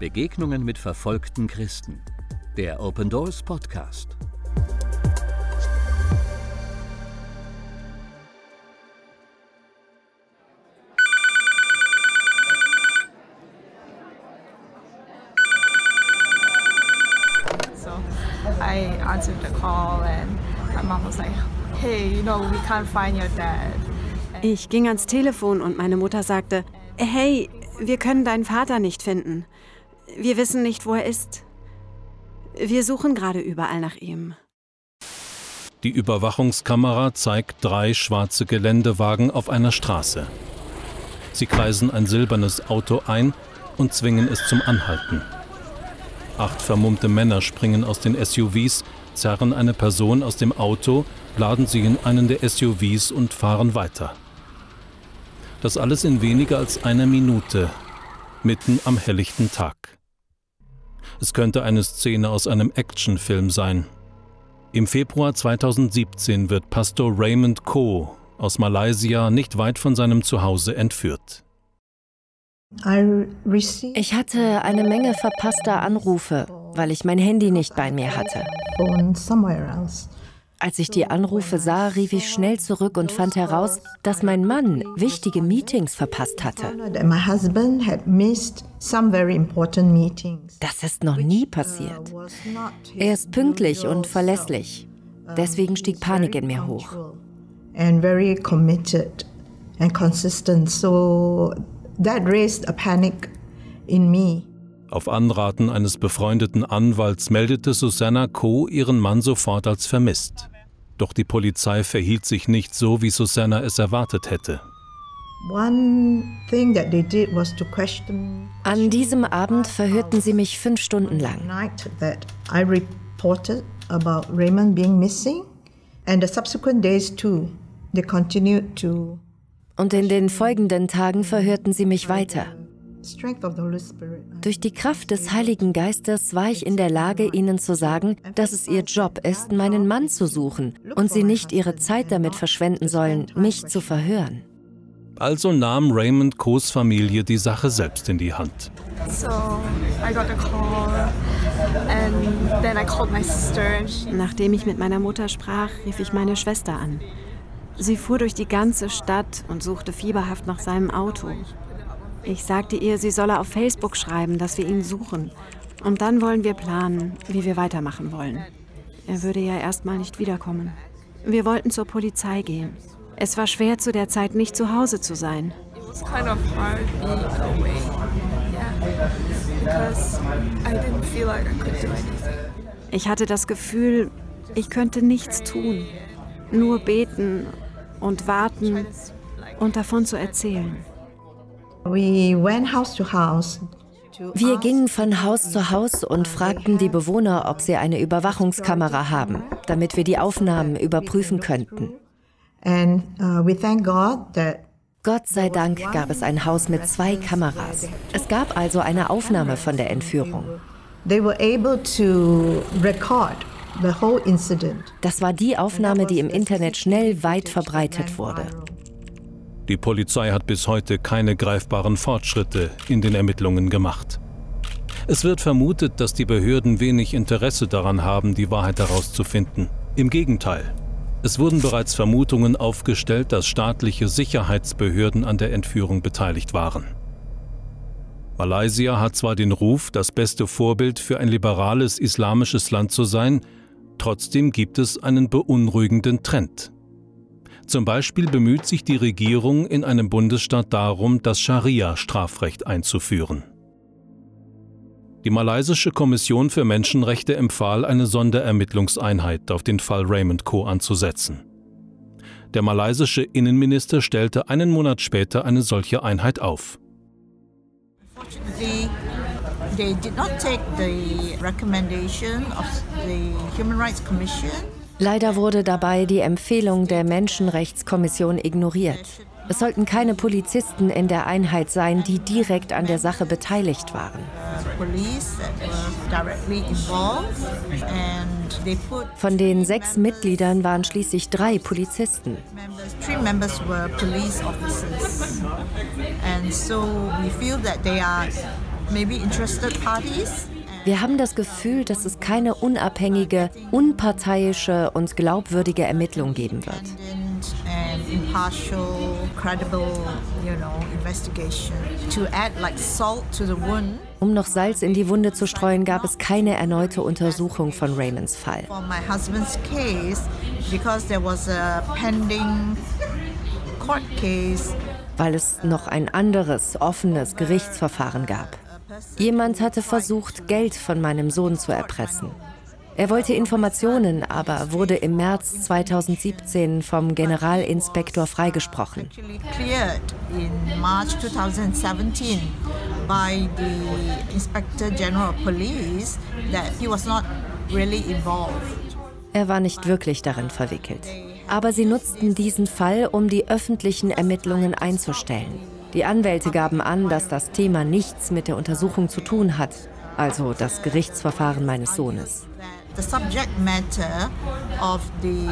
Begegnungen mit verfolgten Christen. Der Open Doors Podcast. So I answered the call and my mom was like, hey, you know, we can't find your dad. Ich ging ans Telefon und meine Mutter sagte, hey, wir können deinen Vater nicht finden. Wir wissen nicht, wo er ist. Wir suchen gerade überall nach ihm. Die Überwachungskamera zeigt drei schwarze Geländewagen auf einer Straße. Sie kreisen ein silbernes Auto ein und zwingen es zum Anhalten. Acht vermummte Männer springen aus den SUVs, zerren eine Person aus dem Auto, laden sie in einen der SUVs und fahren weiter. Das alles in weniger als einer Minute, mitten am helllichten Tag. Es könnte eine Szene aus einem Actionfilm sein. Im Februar 2017 wird Pastor Raymond Ko aus Malaysia nicht weit von seinem Zuhause entführt. Ich hatte eine Menge verpasster Anrufe, weil ich mein Handy nicht bei mir hatte. Als ich die Anrufe sah, rief ich schnell zurück und fand heraus, dass mein Mann wichtige Meetings verpasst hatte. Das ist noch nie passiert. Er ist pünktlich und verlässlich. Deswegen stieg Panik in mir hoch. And very committed and consistent. So that raised a panic in me. Auf Anraten eines befreundeten Anwalts meldete Susanna Co. ihren Mann sofort als vermisst. Doch die Polizei verhielt sich nicht so, wie Susanna es erwartet hätte. An diesem Abend verhörten sie mich fünf Stunden lang. Und in den folgenden Tagen verhörten sie mich weiter. Durch die Kraft des Heiligen Geistes war ich in der Lage, ihnen zu sagen, dass es ihr Job ist, meinen Mann zu suchen und sie nicht ihre Zeit damit verschwenden sollen, mich zu verhören. Also nahm Raymond Coes Familie die Sache selbst in die Hand. Nachdem ich mit meiner Mutter sprach, rief ich meine Schwester an. Sie fuhr durch die ganze Stadt und suchte fieberhaft nach seinem Auto. Ich sagte ihr, sie solle auf Facebook schreiben, dass wir ihn suchen. Und dann wollen wir planen, wie wir weitermachen wollen. Er würde ja erstmal nicht wiederkommen. Wir wollten zur Polizei gehen. Es war schwer zu der Zeit nicht zu Hause zu sein. Ich hatte das Gefühl, ich könnte nichts tun, nur beten und warten und davon zu erzählen. Wir gingen von Haus zu Haus und fragten die Bewohner, ob sie eine Überwachungskamera haben, damit wir die Aufnahmen überprüfen könnten. Uh, Gott sei Dank gab es ein Haus mit zwei Kameras. Es gab also eine Aufnahme von der Entführung. Das war die Aufnahme, die im Internet schnell weit verbreitet wurde. Die Polizei hat bis heute keine greifbaren Fortschritte in den Ermittlungen gemacht. Es wird vermutet, dass die Behörden wenig Interesse daran haben, die Wahrheit herauszufinden. Im Gegenteil. Es wurden bereits Vermutungen aufgestellt, dass staatliche Sicherheitsbehörden an der Entführung beteiligt waren. Malaysia hat zwar den Ruf, das beste Vorbild für ein liberales islamisches Land zu sein, trotzdem gibt es einen beunruhigenden Trend. Zum Beispiel bemüht sich die Regierung in einem Bundesstaat darum, das Scharia-Strafrecht einzuführen. Die malaysische Kommission für Menschenrechte empfahl, eine Sonderermittlungseinheit auf den Fall Raymond Co. anzusetzen. Der malaysische Innenminister stellte einen Monat später eine solche Einheit auf. They did not take the recommendation of the Human Rights Commission Leider wurde dabei die Empfehlung der Menschenrechtskommission ignoriert. Es sollten keine Polizisten in der Einheit sein, die direkt an der Sache beteiligt waren. Von den sechs Mitgliedern waren schließlich drei Polizisten. Wir haben das Gefühl, dass es keine unabhängige, unparteiische und glaubwürdige Ermittlung geben wird. Um noch Salz in die Wunde zu streuen, gab es keine erneute Untersuchung von Raymonds Fall. Weil es noch ein anderes offenes Gerichtsverfahren gab. Jemand hatte versucht, Geld von meinem Sohn zu erpressen. Er wollte Informationen, aber wurde im März 2017 vom Generalinspektor freigesprochen. Er war nicht wirklich darin verwickelt. Aber sie nutzten diesen Fall, um die öffentlichen Ermittlungen einzustellen. Die Anwälte gaben an, dass das Thema nichts mit der Untersuchung zu tun hat, also das Gerichtsverfahren meines Sohnes. The subject matter of the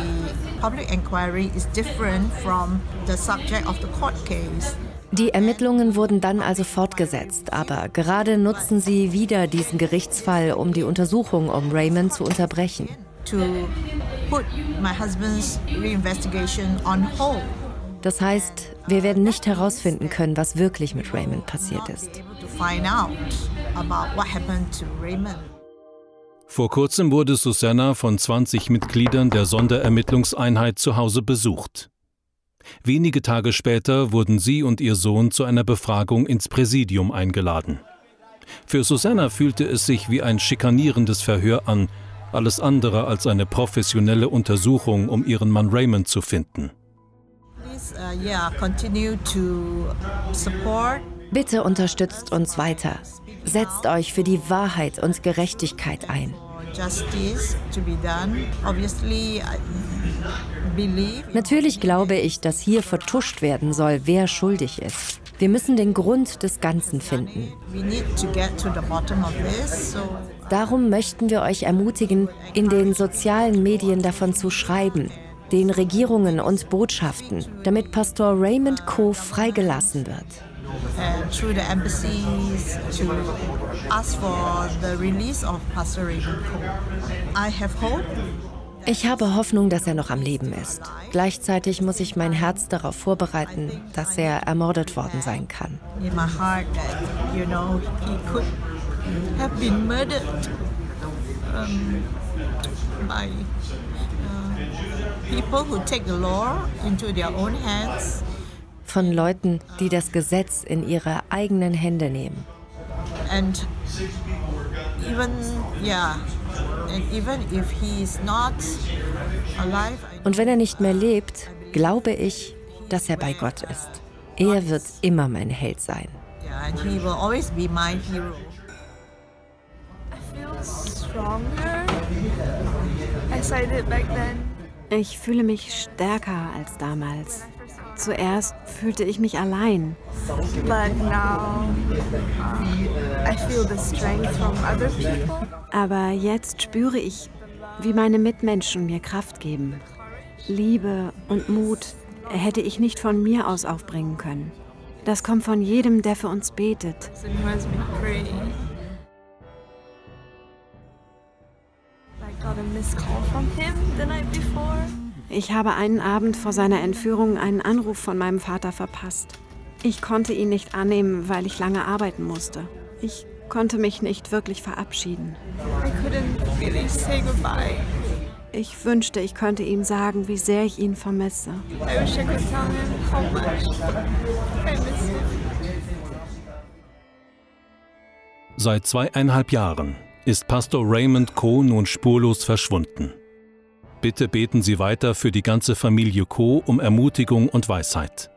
public inquiry is different from the subject of the court case. Die Ermittlungen wurden dann also fortgesetzt, aber gerade nutzen sie wieder diesen Gerichtsfall, um die Untersuchung um Raymond zu unterbrechen. To put my husband's reinvestigation on hold. Das heißt, wir werden nicht herausfinden können, was wirklich mit Raymond passiert ist. Vor kurzem wurde Susanna von 20 Mitgliedern der Sonderermittlungseinheit zu Hause besucht. Wenige Tage später wurden sie und ihr Sohn zu einer Befragung ins Präsidium eingeladen. Für Susanna fühlte es sich wie ein schikanierendes Verhör an, alles andere als eine professionelle Untersuchung, um ihren Mann Raymond zu finden. Uh, Bitte unterstützt uns weiter. Setzt euch für die Wahrheit und Gerechtigkeit ein. Natürlich glaube ich, dass hier vertuscht werden soll, wer schuldig ist. Wir müssen den Grund des Ganzen finden. Darum möchten wir euch ermutigen, in den sozialen Medien davon zu schreiben, den Regierungen und Botschaften, damit Pastor Raymond Co. freigelassen wird. Ich habe Hoffnung, dass er noch am Leben ist. Gleichzeitig muss ich mein Herz darauf vorbereiten, dass er ermordet worden sein kann. In my heart that, you know, he could have been murdered um, by von Leuten, die das Gesetz in ihre eigenen Hände nehmen. And even, yeah, and even if he is not alive, Und wenn er nicht mehr lebt, glaube ich, dass er bei Gott ist. Er wird immer mein Held sein. Yeah, and he will always be my hero. I feel stronger as I did back then. Ich fühle mich stärker als damals. Zuerst fühlte ich mich allein. Aber jetzt spüre ich, wie meine Mitmenschen mir Kraft geben. Liebe und Mut hätte ich nicht von mir aus aufbringen können. Das kommt von jedem, der für uns betet. Ich habe einen Abend vor seiner Entführung einen Anruf von meinem Vater verpasst. Ich konnte ihn nicht annehmen, weil ich lange arbeiten musste. Ich konnte mich nicht wirklich verabschieden. Ich wünschte, ich könnte ihm sagen, wie sehr ich ihn vermisse. Seit zweieinhalb Jahren ist Pastor Raymond Co. nun spurlos verschwunden. Bitte beten Sie weiter für die ganze Familie Co. um Ermutigung und Weisheit.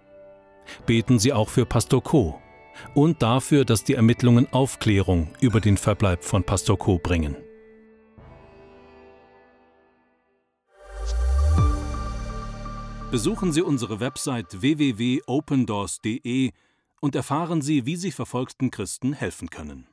Beten Sie auch für Pastor Co. und dafür, dass die Ermittlungen Aufklärung über den Verbleib von Pastor Co. bringen. Besuchen Sie unsere Website www.opendoors.de und erfahren Sie, wie Sie verfolgten Christen helfen können.